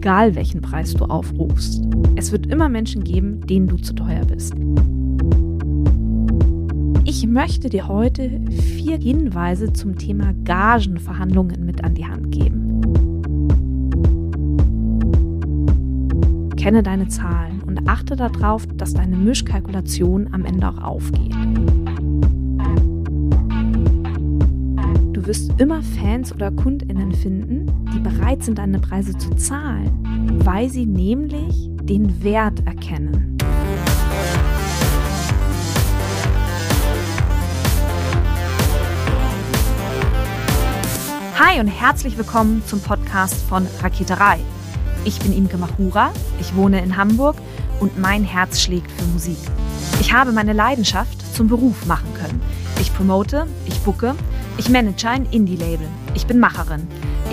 egal, welchen Preis du aufrufst. Es wird immer Menschen geben, denen du zu teuer bist. Ich möchte dir heute vier Hinweise zum Thema Gagenverhandlungen mit an die Hand geben. Kenne deine Zahlen und achte darauf, dass deine Mischkalkulation am Ende auch aufgeht. Du wirst immer Fans oder Kundinnen finden, die bereit sind, deine Preise zu zahlen, weil sie nämlich den Wert erkennen. Hi und herzlich willkommen zum Podcast von Raketerei. Ich bin Imke Machura, ich wohne in Hamburg und mein Herz schlägt für Musik. Ich habe meine Leidenschaft zum Beruf machen können. Ich promote, ich bucke, ich manage ein Indie-Label. Ich bin Macherin.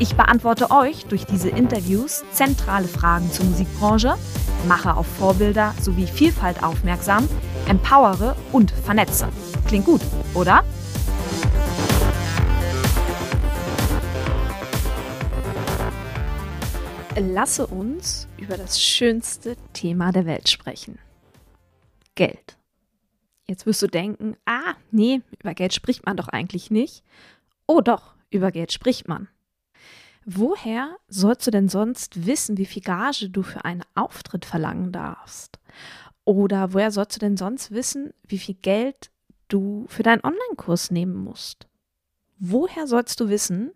Ich beantworte euch durch diese Interviews zentrale Fragen zur Musikbranche, mache auf Vorbilder sowie Vielfalt aufmerksam, empowere und vernetze. Klingt gut, oder? Lasse uns über das schönste Thema der Welt sprechen. Geld. Jetzt wirst du denken, ah, nee, über Geld spricht man doch eigentlich nicht. Oh doch, über Geld spricht man. Woher sollst du denn sonst wissen, wie viel Gage du für einen Auftritt verlangen darfst? Oder woher sollst du denn sonst wissen, wie viel Geld du für deinen Online-Kurs nehmen musst? Woher sollst du wissen,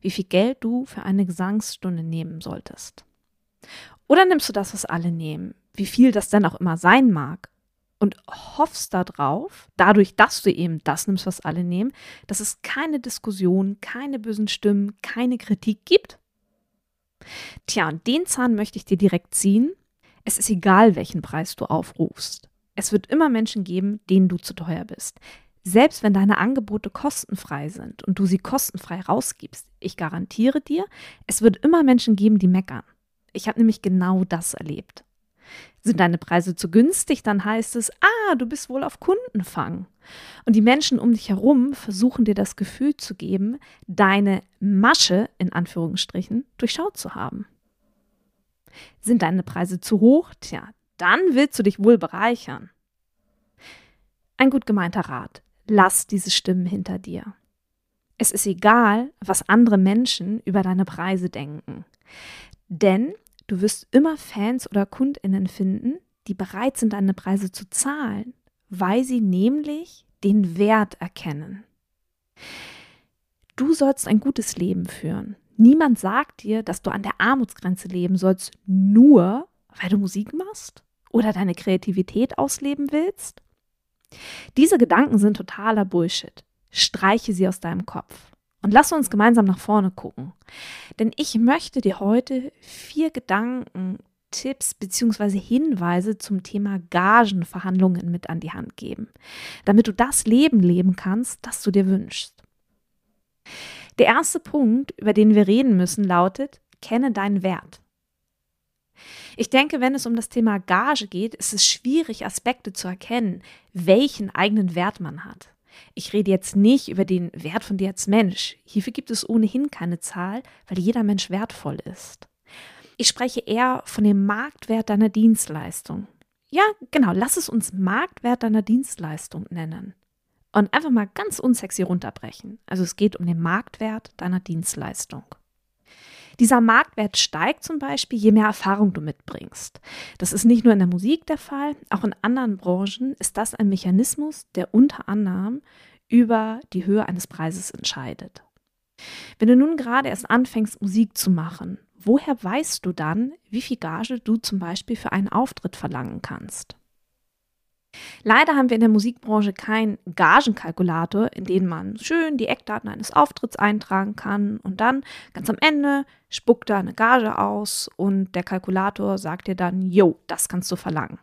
wie viel Geld du für eine Gesangsstunde nehmen solltest. Oder nimmst du das, was alle nehmen, wie viel das denn auch immer sein mag, und hoffst darauf, dadurch, dass du eben das nimmst, was alle nehmen, dass es keine Diskussion, keine bösen Stimmen, keine Kritik gibt? Tja, und den Zahn möchte ich dir direkt ziehen. Es ist egal, welchen Preis du aufrufst. Es wird immer Menschen geben, denen du zu teuer bist. Selbst wenn deine Angebote kostenfrei sind und du sie kostenfrei rausgibst, ich garantiere dir, es wird immer Menschen geben, die meckern. Ich habe nämlich genau das erlebt. Sind deine Preise zu günstig, dann heißt es, ah, du bist wohl auf Kundenfang. Und die Menschen um dich herum versuchen dir das Gefühl zu geben, deine Masche in Anführungsstrichen durchschaut zu haben. Sind deine Preise zu hoch? Tja, dann willst du dich wohl bereichern. Ein gut gemeinter Rat. Lass diese Stimmen hinter dir. Es ist egal, was andere Menschen über deine Preise denken. Denn du wirst immer Fans oder Kundinnen finden, die bereit sind, deine Preise zu zahlen, weil sie nämlich den Wert erkennen. Du sollst ein gutes Leben führen. Niemand sagt dir, dass du an der Armutsgrenze leben sollst, nur weil du Musik machst oder deine Kreativität ausleben willst. Diese Gedanken sind totaler Bullshit. Streiche sie aus deinem Kopf. Und lass uns gemeinsam nach vorne gucken. Denn ich möchte dir heute vier Gedanken, Tipps bzw. Hinweise zum Thema Gagenverhandlungen mit an die Hand geben, damit du das Leben leben kannst, das du dir wünschst. Der erste Punkt, über den wir reden müssen, lautet, kenne deinen Wert. Ich denke, wenn es um das Thema Gage geht, ist es schwierig, Aspekte zu erkennen, welchen eigenen Wert man hat. Ich rede jetzt nicht über den Wert von dir als Mensch. Hierfür gibt es ohnehin keine Zahl, weil jeder Mensch wertvoll ist. Ich spreche eher von dem Marktwert deiner Dienstleistung. Ja, genau, lass es uns Marktwert deiner Dienstleistung nennen. Und einfach mal ganz unsexy runterbrechen. Also es geht um den Marktwert deiner Dienstleistung. Dieser Marktwert steigt zum Beispiel, je mehr Erfahrung du mitbringst. Das ist nicht nur in der Musik der Fall, auch in anderen Branchen ist das ein Mechanismus, der unter anderem über die Höhe eines Preises entscheidet. Wenn du nun gerade erst anfängst, Musik zu machen, woher weißt du dann, wie viel Gage du zum Beispiel für einen Auftritt verlangen kannst? Leider haben wir in der Musikbranche keinen Gagenkalkulator, in dem man schön die Eckdaten eines Auftritts eintragen kann und dann ganz am Ende spuckt er eine Gage aus und der Kalkulator sagt dir dann, jo, das kannst du verlangen.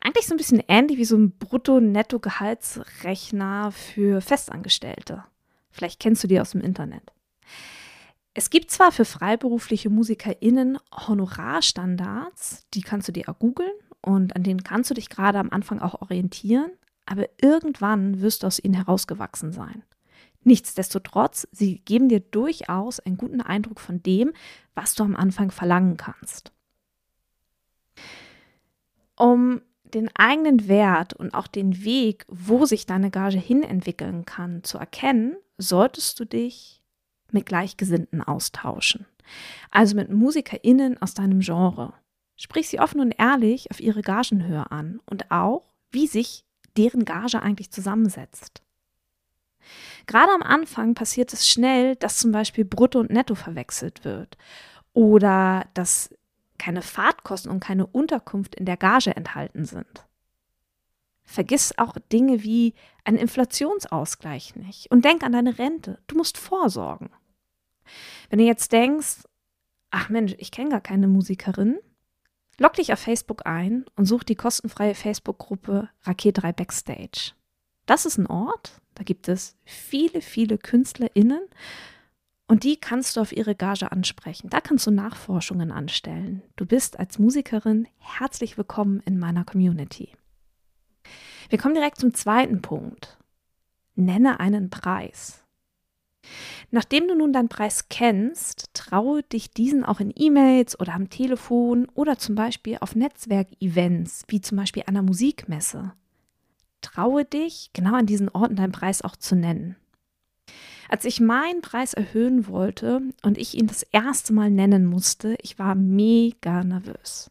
Eigentlich so ein bisschen ähnlich wie so ein Brutto-Netto-Gehaltsrechner für Festangestellte. Vielleicht kennst du die aus dem Internet. Es gibt zwar für freiberufliche MusikerInnen Honorarstandards, die kannst du dir auch googeln und an denen kannst du dich gerade am Anfang auch orientieren, aber irgendwann wirst du aus ihnen herausgewachsen sein. Nichtsdestotrotz, sie geben dir durchaus einen guten Eindruck von dem, was du am Anfang verlangen kannst. Um den eigenen Wert und auch den Weg, wo sich deine Gage hin entwickeln kann, zu erkennen, solltest du dich mit Gleichgesinnten austauschen. Also mit MusikerInnen aus deinem Genre. Sprich sie offen und ehrlich auf ihre Gagenhöhe an und auch, wie sich deren Gage eigentlich zusammensetzt. Gerade am Anfang passiert es schnell, dass zum Beispiel Brutto und Netto verwechselt wird oder dass keine Fahrtkosten und keine Unterkunft in der Gage enthalten sind. Vergiss auch Dinge wie einen Inflationsausgleich nicht und denk an deine Rente. Du musst vorsorgen. Wenn du jetzt denkst, ach Mensch, ich kenne gar keine Musikerin, log dich auf Facebook ein und such die kostenfreie Facebook-Gruppe Raket 3 Backstage. Das ist ein Ort, da gibt es viele, viele KünstlerInnen und die kannst du auf ihre Gage ansprechen. Da kannst du Nachforschungen anstellen. Du bist als Musikerin herzlich willkommen in meiner Community. Wir kommen direkt zum zweiten Punkt. Nenne einen Preis. Nachdem du nun deinen Preis kennst, traue dich diesen auch in E-Mails oder am Telefon oder zum Beispiel auf Netzwerkevents, wie zum Beispiel einer Musikmesse. Traue dich, genau an diesen Orten deinen Preis auch zu nennen. Als ich meinen Preis erhöhen wollte und ich ihn das erste Mal nennen musste, ich war mega nervös.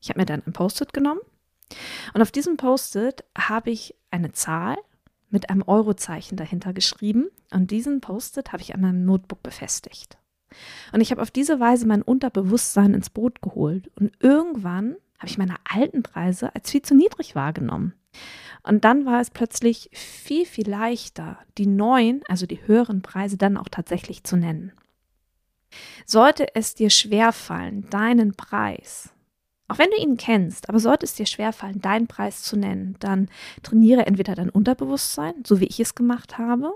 Ich habe mir dann ein Post-it genommen und auf diesem Post-it habe ich eine Zahl mit einem Eurozeichen dahinter geschrieben und diesen Post-it habe ich an meinem Notebook befestigt. Und ich habe auf diese Weise mein Unterbewusstsein ins Boot geholt und irgendwann habe ich meine alten Preise als viel zu niedrig wahrgenommen. Und dann war es plötzlich viel, viel leichter, die neuen, also die höheren Preise dann auch tatsächlich zu nennen. Sollte es dir schwerfallen, deinen Preis auch wenn du ihn kennst, aber sollte es dir schwerfallen, deinen Preis zu nennen, dann trainiere entweder dein Unterbewusstsein, so wie ich es gemacht habe,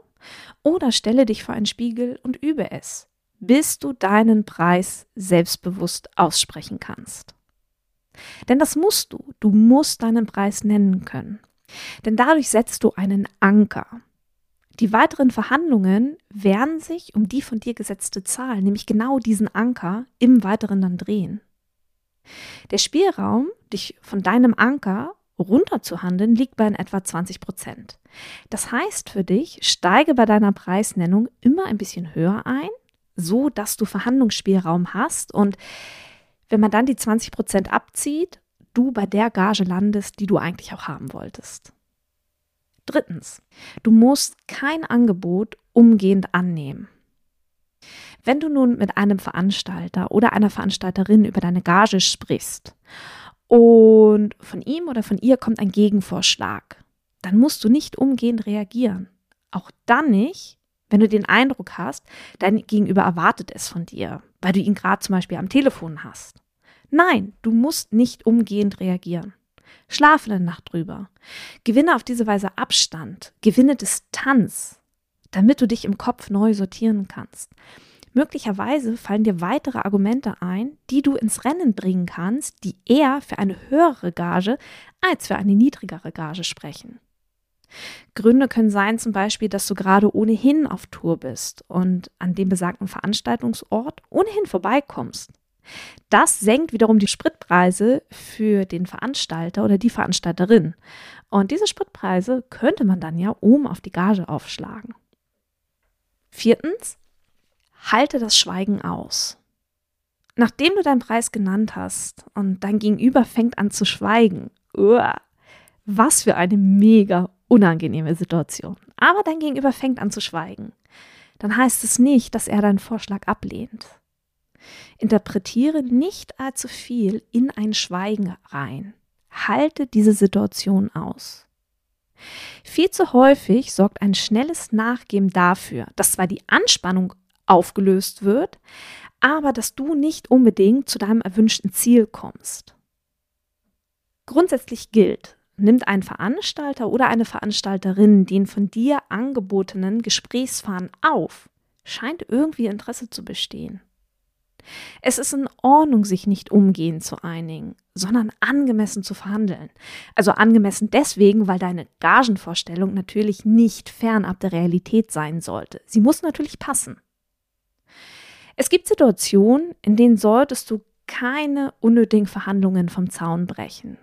oder stelle dich vor einen Spiegel und übe es, bis du deinen Preis selbstbewusst aussprechen kannst. Denn das musst du. Du musst deinen Preis nennen können. Denn dadurch setzt du einen Anker. Die weiteren Verhandlungen werden sich um die von dir gesetzte Zahl, nämlich genau diesen Anker, im Weiteren dann drehen. Der Spielraum, dich von deinem Anker runterzuhandeln, liegt bei etwa 20 Prozent. Das heißt für dich, steige bei deiner Preisnennung immer ein bisschen höher ein, so dass du Verhandlungsspielraum hast und wenn man dann die 20 Prozent abzieht, du bei der Gage landest, die du eigentlich auch haben wolltest. Drittens, du musst kein Angebot umgehend annehmen. Wenn du nun mit einem Veranstalter oder einer Veranstalterin über deine Gage sprichst und von ihm oder von ihr kommt ein Gegenvorschlag, dann musst du nicht umgehend reagieren. Auch dann nicht, wenn du den Eindruck hast, dein Gegenüber erwartet es von dir, weil du ihn gerade zum Beispiel am Telefon hast. Nein, du musst nicht umgehend reagieren. Schlafe eine Nacht drüber. Gewinne auf diese Weise Abstand, gewinne Distanz, damit du dich im Kopf neu sortieren kannst. Möglicherweise fallen dir weitere Argumente ein, die du ins Rennen bringen kannst, die eher für eine höhere Gage als für eine niedrigere Gage sprechen. Gründe können sein zum Beispiel, dass du gerade ohnehin auf Tour bist und an dem besagten Veranstaltungsort ohnehin vorbeikommst. Das senkt wiederum die Spritpreise für den Veranstalter oder die Veranstalterin. Und diese Spritpreise könnte man dann ja oben auf die Gage aufschlagen. Viertens, halte das Schweigen aus. Nachdem du deinen Preis genannt hast und dein Gegenüber fängt an zu schweigen, uah, was für eine mega unangenehme Situation. Aber dein Gegenüber fängt an zu schweigen. Dann heißt es nicht, dass er deinen Vorschlag ablehnt. Interpretiere nicht allzu viel in ein Schweigen rein. Halte diese Situation aus. Viel zu häufig sorgt ein schnelles Nachgeben dafür, dass zwar die Anspannung aufgelöst wird, aber dass du nicht unbedingt zu deinem erwünschten Ziel kommst. Grundsätzlich gilt, nimmt ein Veranstalter oder eine Veranstalterin den von dir angebotenen Gesprächsfaden auf, scheint irgendwie Interesse zu bestehen. Es ist in Ordnung, sich nicht umgehend zu einigen, sondern angemessen zu verhandeln. Also angemessen deswegen, weil deine Gagenvorstellung natürlich nicht fernab der Realität sein sollte. Sie muss natürlich passen. Es gibt Situationen, in denen solltest du keine unnötigen Verhandlungen vom Zaun brechen.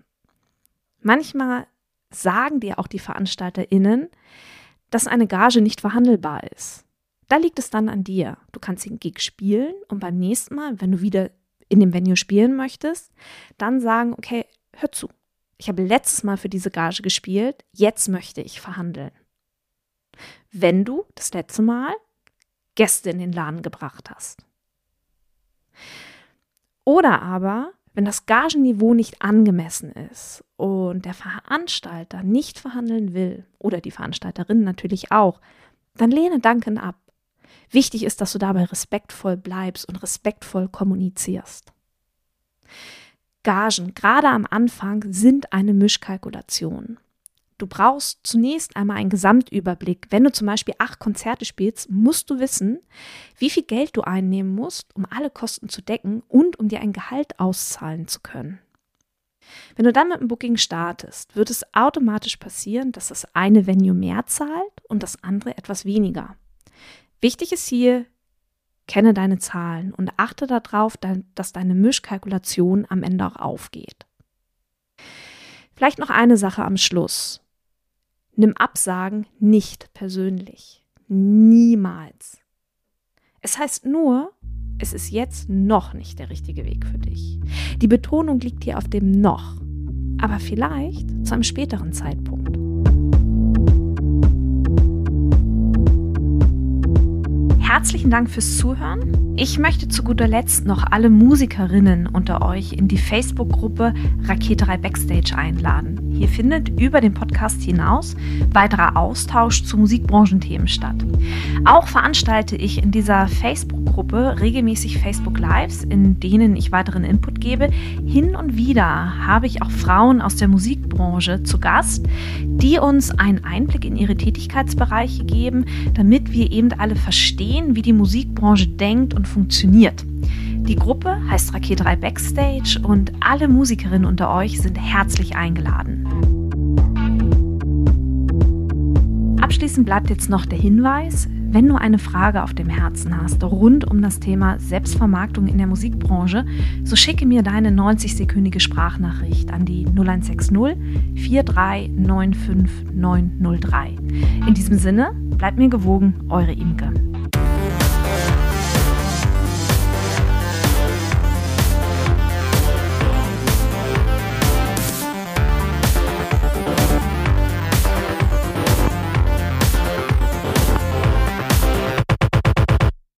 Manchmal sagen dir auch die VeranstalterInnen, dass eine Gage nicht verhandelbar ist. Da liegt es dann an dir. Du kannst den Gig spielen und beim nächsten Mal, wenn du wieder in dem Venue spielen möchtest, dann sagen, okay, hör zu. Ich habe letztes Mal für diese Gage gespielt, jetzt möchte ich verhandeln. Wenn du das letzte Mal Gäste in den Laden gebracht hast. Oder aber, wenn das Gagenniveau nicht angemessen ist und der Veranstalter nicht verhandeln will, oder die Veranstalterin natürlich auch, dann lehne Danken ab. Wichtig ist, dass du dabei respektvoll bleibst und respektvoll kommunizierst. Gagen, gerade am Anfang, sind eine Mischkalkulation. Du brauchst zunächst einmal einen Gesamtüberblick. Wenn du zum Beispiel acht Konzerte spielst, musst du wissen, wie viel Geld du einnehmen musst, um alle Kosten zu decken und um dir ein Gehalt auszahlen zu können. Wenn du dann mit dem Booking startest, wird es automatisch passieren, dass das eine Venue mehr zahlt und das andere etwas weniger. Wichtig ist hier, kenne deine Zahlen und achte darauf, dass deine Mischkalkulation am Ende auch aufgeht. Vielleicht noch eine Sache am Schluss. Nimm Absagen nicht persönlich. Niemals. Es heißt nur, es ist jetzt noch nicht der richtige Weg für dich. Die Betonung liegt hier auf dem noch, aber vielleicht zu einem späteren Zeitpunkt. Herzlichen Dank fürs Zuhören. Ich möchte zu guter Letzt noch alle Musikerinnen unter euch in die Facebook-Gruppe Raketerei Backstage einladen. Hier findet über den Podcast hinaus weiterer Austausch zu Musikbranchenthemen statt. Auch veranstalte ich in dieser Facebook-Gruppe regelmäßig Facebook Lives, in denen ich weiteren Input gebe. Hin und wieder habe ich auch Frauen aus der Musikbranche zu Gast, die uns einen Einblick in ihre Tätigkeitsbereiche geben, damit wir eben alle verstehen, wie die Musikbranche denkt und funktioniert. Die Gruppe heißt Raket 3 Backstage und alle Musikerinnen unter euch sind herzlich eingeladen. Abschließend bleibt jetzt noch der Hinweis, wenn du eine Frage auf dem Herzen hast rund um das Thema Selbstvermarktung in der Musikbranche, so schicke mir deine 90-sekündige Sprachnachricht an die 0160 4395903. In diesem Sinne, bleibt mir gewogen, eure Imke.